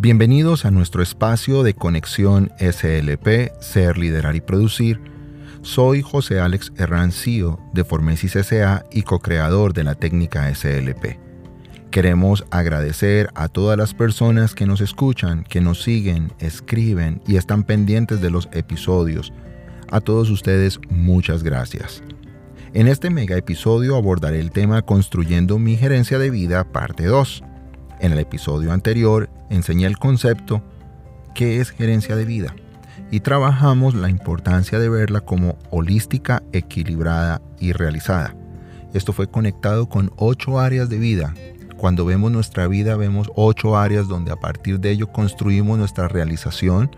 Bienvenidos a nuestro espacio de conexión SLP, Ser, Liderar y Producir. Soy José Alex Herrancío de Formesis SA y co-creador de la técnica SLP. Queremos agradecer a todas las personas que nos escuchan, que nos siguen, escriben y están pendientes de los episodios. A todos ustedes muchas gracias. En este mega episodio abordaré el tema Construyendo mi gerencia de vida, parte 2. En el episodio anterior enseñé el concepto ¿qué es gerencia de vida? y trabajamos la importancia de verla como holística, equilibrada y realizada. Esto fue conectado con ocho áreas de vida. Cuando vemos nuestra vida vemos ocho áreas donde a partir de ello construimos nuestra realización,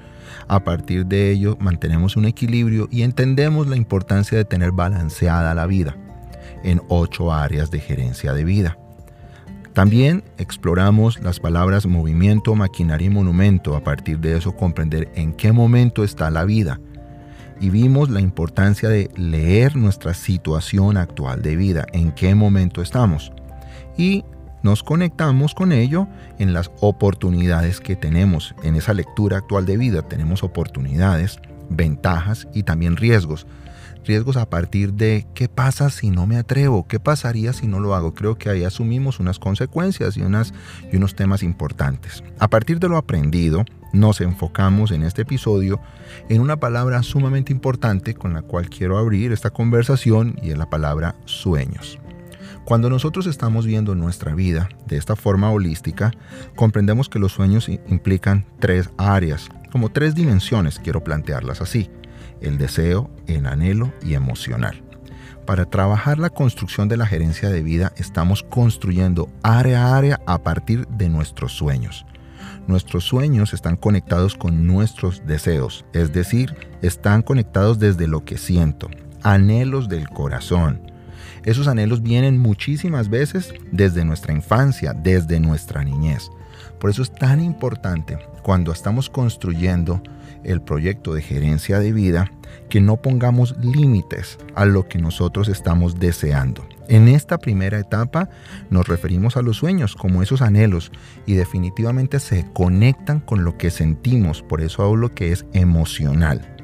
a partir de ello mantenemos un equilibrio y entendemos la importancia de tener balanceada la vida en ocho áreas de gerencia de vida. También exploramos las palabras movimiento, maquinaria y monumento, a partir de eso comprender en qué momento está la vida. Y vimos la importancia de leer nuestra situación actual de vida, en qué momento estamos. Y nos conectamos con ello en las oportunidades que tenemos. En esa lectura actual de vida tenemos oportunidades, ventajas y también riesgos riesgos a partir de qué pasa si no me atrevo, qué pasaría si no lo hago. Creo que ahí asumimos unas consecuencias y, unas, y unos temas importantes. A partir de lo aprendido, nos enfocamos en este episodio en una palabra sumamente importante con la cual quiero abrir esta conversación y es la palabra sueños. Cuando nosotros estamos viendo nuestra vida de esta forma holística, comprendemos que los sueños implican tres áreas, como tres dimensiones, quiero plantearlas así el deseo, el anhelo y emocional. Para trabajar la construcción de la gerencia de vida estamos construyendo área a área a partir de nuestros sueños. Nuestros sueños están conectados con nuestros deseos, es decir, están conectados desde lo que siento, anhelos del corazón. Esos anhelos vienen muchísimas veces desde nuestra infancia, desde nuestra niñez. Por eso es tan importante cuando estamos construyendo el proyecto de gerencia de vida que no pongamos límites a lo que nosotros estamos deseando. En esta primera etapa nos referimos a los sueños como esos anhelos y definitivamente se conectan con lo que sentimos, por eso hablo que es emocional.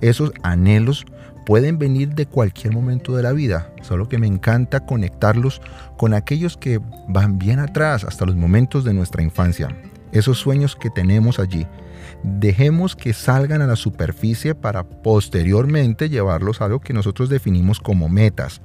Esos anhelos pueden venir de cualquier momento de la vida, solo que me encanta conectarlos con aquellos que van bien atrás, hasta los momentos de nuestra infancia. Esos sueños que tenemos allí, dejemos que salgan a la superficie para posteriormente llevarlos a algo que nosotros definimos como metas.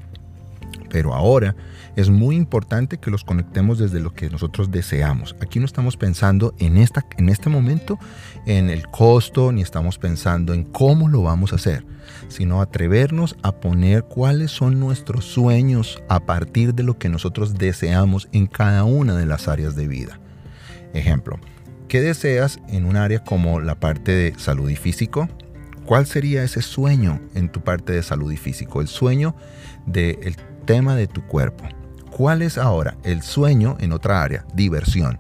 Pero ahora es muy importante que los conectemos desde lo que nosotros deseamos. Aquí no estamos pensando en, esta, en este momento en el costo, ni estamos pensando en cómo lo vamos a hacer, sino atrevernos a poner cuáles son nuestros sueños a partir de lo que nosotros deseamos en cada una de las áreas de vida. Ejemplo, ¿Qué deseas en un área como la parte de salud y físico? ¿Cuál sería ese sueño en tu parte de salud y físico? El sueño del tema de tu cuerpo. ¿Cuál es ahora el sueño en otra área? Diversión.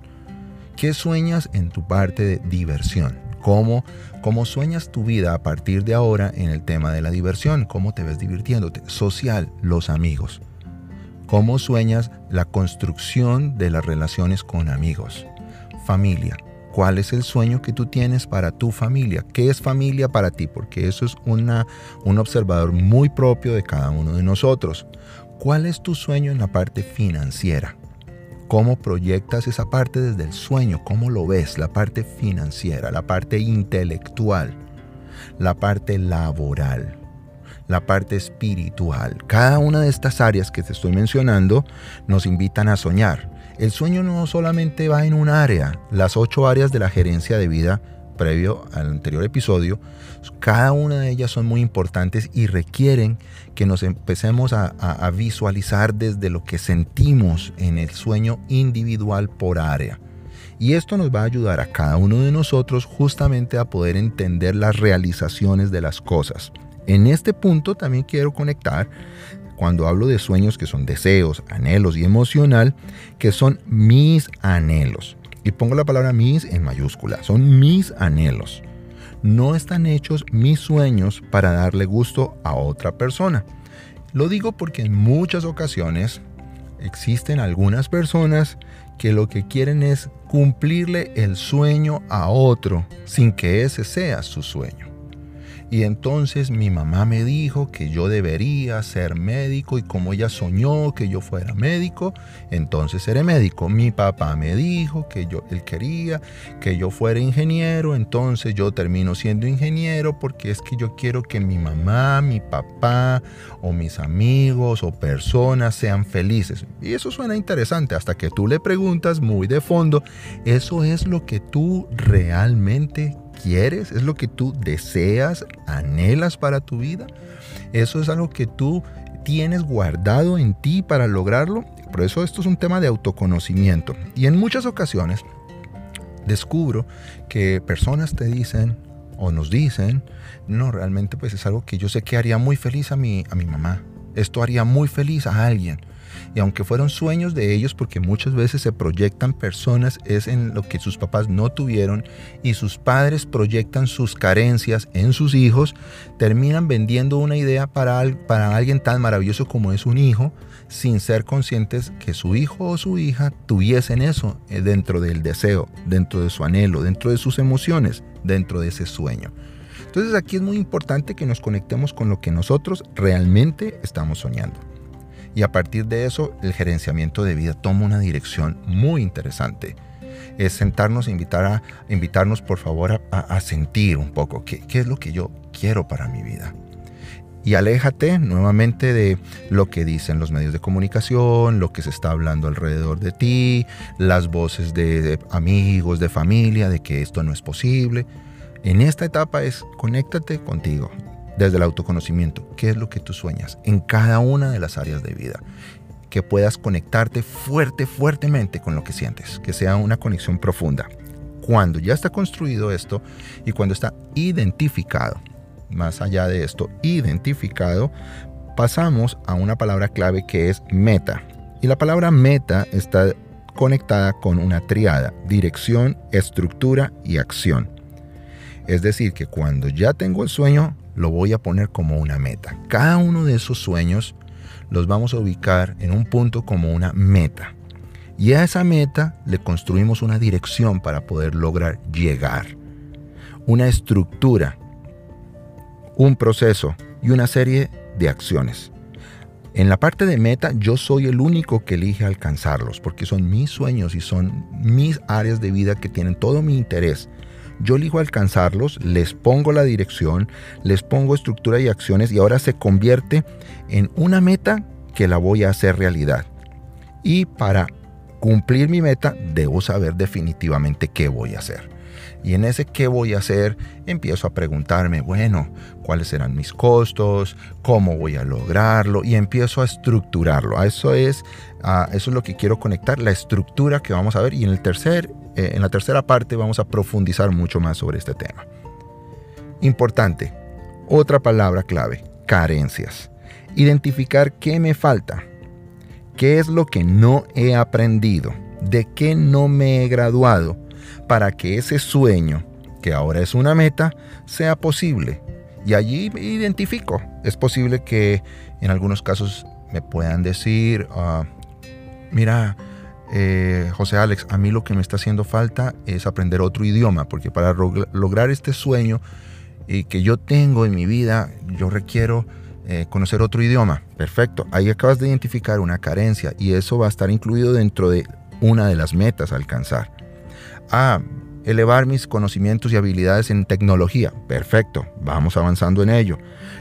¿Qué sueñas en tu parte de diversión? ¿Cómo, ¿Cómo sueñas tu vida a partir de ahora en el tema de la diversión? ¿Cómo te ves divirtiéndote? Social, los amigos. ¿Cómo sueñas la construcción de las relaciones con amigos? Familia. ¿Cuál es el sueño que tú tienes para tu familia? ¿Qué es familia para ti? Porque eso es una, un observador muy propio de cada uno de nosotros. ¿Cuál es tu sueño en la parte financiera? ¿Cómo proyectas esa parte desde el sueño? ¿Cómo lo ves? La parte financiera, la parte intelectual, la parte laboral, la parte espiritual. Cada una de estas áreas que te estoy mencionando nos invitan a soñar. El sueño no solamente va en un área, las ocho áreas de la gerencia de vida previo al anterior episodio, cada una de ellas son muy importantes y requieren que nos empecemos a, a, visualizar desde lo que sentimos en el sueño individual por área. Y esto nos va a ayudar a cada uno de nosotros justamente a poder entender las realizaciones de las cosas. En este punto también quiero conectar cuando hablo de sueños que son deseos, anhelos y emocional, que son mis anhelos. Y pongo la palabra mis en mayúscula, son mis anhelos. No están hechos mis sueños para darle gusto a otra persona. Lo digo porque en muchas ocasiones existen algunas personas que lo que quieren es cumplirle el sueño a otro sin que ese sea su sueño. Y entonces mi mamá me dijo que yo debería ser médico y como ella soñó que yo fuera médico, entonces seré médico. Mi papá me dijo que yo él quería que yo fuera ingeniero, entonces yo termino siendo ingeniero porque es que yo quiero que mi mamá, mi papá o mis amigos o personas sean felices. Y eso suena interesante hasta que tú le preguntas muy de fondo, ¿eso es lo que tú realmente quieres, es lo que tú deseas, anhelas para tu vida. Eso es algo que tú tienes guardado en ti para lograrlo. Por eso esto es un tema de autoconocimiento. Y en muchas ocasiones descubro que personas te dicen o nos dicen, no, realmente pues es algo que yo sé que haría muy feliz a mi, a mi mamá. Esto haría muy feliz a alguien. Y aunque fueron sueños de ellos, porque muchas veces se proyectan personas, es en lo que sus papás no tuvieron y sus padres proyectan sus carencias en sus hijos, terminan vendiendo una idea para, para alguien tan maravilloso como es un hijo, sin ser conscientes que su hijo o su hija tuviesen eso eh, dentro del deseo, dentro de su anhelo, dentro de sus emociones, dentro de ese sueño. Entonces aquí es muy importante que nos conectemos con lo que nosotros realmente estamos soñando. Y a partir de eso, el gerenciamiento de vida toma una dirección muy interesante. Es sentarnos e invitar a, invitarnos, por favor, a, sentir un poco qué, qué es lo que yo quiero para mi vida y aléjate nuevamente de lo que dicen los medios de comunicación, lo que se está hablando alrededor de ti, las voces de, amigos, de familia, de que esto no es posible. En esta etapa es conéctate contigo, desde el autoconocimiento, qué es lo que tú sueñas en cada una de las áreas de vida. Que puedas conectarte fuerte, fuertemente con lo que sientes, que sea una conexión profunda. Cuando ya está construido esto y cuando está identificado, más allá de esto, identificado, pasamos a una palabra clave que es meta. Y la palabra meta está conectada con una triada, dirección, estructura y acción. Es decir, que cuando ya tengo el sueño, lo voy a poner como una meta. Cada uno de esos sueños los vamos a ubicar en un punto como una meta. Y a esa meta le construimos una dirección para poder lograr llegar. Una estructura, un proceso y una serie de acciones. En la parte de meta yo soy el único que elige alcanzarlos porque son mis sueños y son mis áreas de vida que tienen todo mi interés yo elijo alcanzarlos, les pongo la dirección, les pongo estructura y acciones y ahora se convierte en una meta que la voy a hacer realidad. Y para cumplir mi meta debo saber definitivamente qué voy a hacer. Y en ese qué voy a hacer, empiezo a preguntarme, bueno, cuáles serán mis costos, cómo voy a lograrlo y empiezo a estructurarlo. Eso es, eso es lo que quiero conectar, la estructura que vamos a ver. Y en, el tercer, eh, en la tercera parte vamos a profundizar mucho más sobre este tema. Importante, otra palabra clave, carencias. Identificar qué me falta, qué es lo que no he aprendido, de qué no me he graduado para que ese sueño, que ahora es una meta, sea posible. Y allí identifico. Es posible que en algunos casos me puedan decir, ah, mira, eh, José Alex, a mí lo que me está haciendo falta es aprender otro idioma, porque para lograr este sueño y que yo tengo en mi vida, yo requiero eh, conocer otro idioma. Perfecto, ahí acabas de identificar una carencia y eso va a estar incluido dentro de una de las metas a alcanzar a elevar mis conocimientos y habilidades en tecnología. Perfecto, vamos avanzando en ello.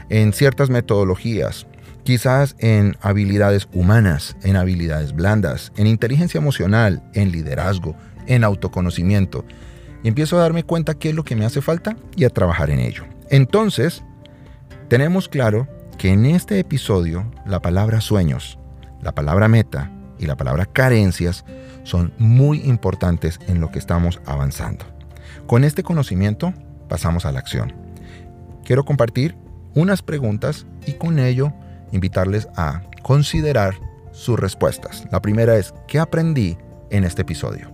En ciertas metodologías, quizás en habilidades humanas, en habilidades blandas, en inteligencia emocional, en liderazgo, en autoconocimiento. Y empiezo a darme cuenta qué es lo que me hace falta y a trabajar en ello. Entonces, tenemos claro que en este episodio la palabra sueños, la palabra meta y la palabra carencias son muy importantes en lo que estamos avanzando. Con este conocimiento pasamos a la acción. Quiero compartir unas preguntas y con ello invitarles a considerar sus respuestas. La primera es, ¿qué aprendí en este episodio?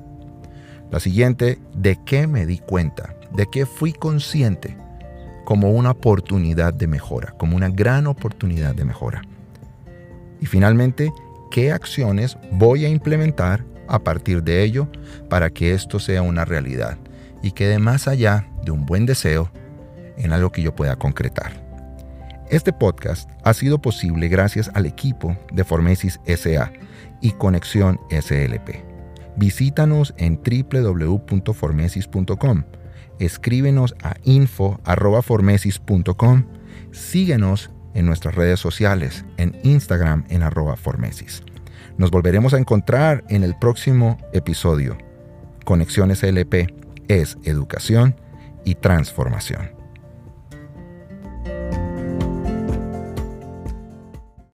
La siguiente, ¿de qué me di cuenta? ¿De qué fui consciente como una oportunidad de mejora, como una gran oportunidad de mejora? Y finalmente, qué acciones voy a implementar a partir de ello para que esto sea una realidad y quede más allá de un buen deseo en algo que yo pueda concretar. Este podcast ha sido posible gracias al equipo de Formesis SA y Conexión SLP. Visítanos en www.formesis.com. Escríbenos a info.formesis.com. Síguenos en nuestras redes sociales, en Instagram en arroba Formesis. Nos volveremos a encontrar en el próximo episodio. Conexión SLP es educación y transformación.